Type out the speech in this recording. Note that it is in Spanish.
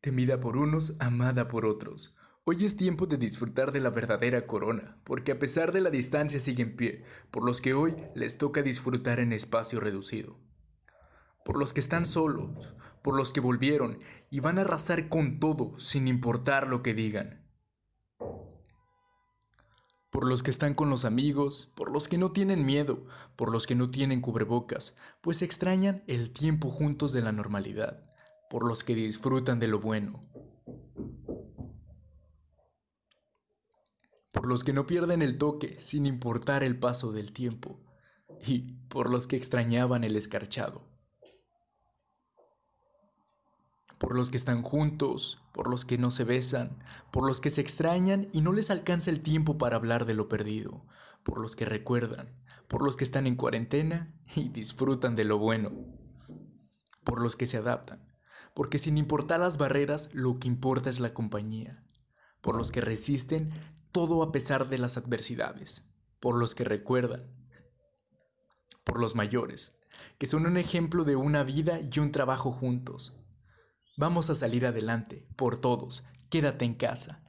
temida por unos, amada por otros. Hoy es tiempo de disfrutar de la verdadera corona, porque a pesar de la distancia sigue en pie, por los que hoy les toca disfrutar en espacio reducido. Por los que están solos, por los que volvieron y van a arrasar con todo sin importar lo que digan. Por los que están con los amigos, por los que no tienen miedo, por los que no tienen cubrebocas, pues extrañan el tiempo juntos de la normalidad, por los que disfrutan de lo bueno, por los que no pierden el toque sin importar el paso del tiempo, y por los que extrañaban el escarchado. Por los que están juntos, por los que no se besan, por los que se extrañan y no les alcanza el tiempo para hablar de lo perdido, por los que recuerdan, por los que están en cuarentena y disfrutan de lo bueno, por los que se adaptan, porque sin importar las barreras, lo que importa es la compañía, por los que resisten todo a pesar de las adversidades, por los que recuerdan, por los mayores, que son un ejemplo de una vida y un trabajo juntos. Vamos a salir adelante, por todos, quédate en casa,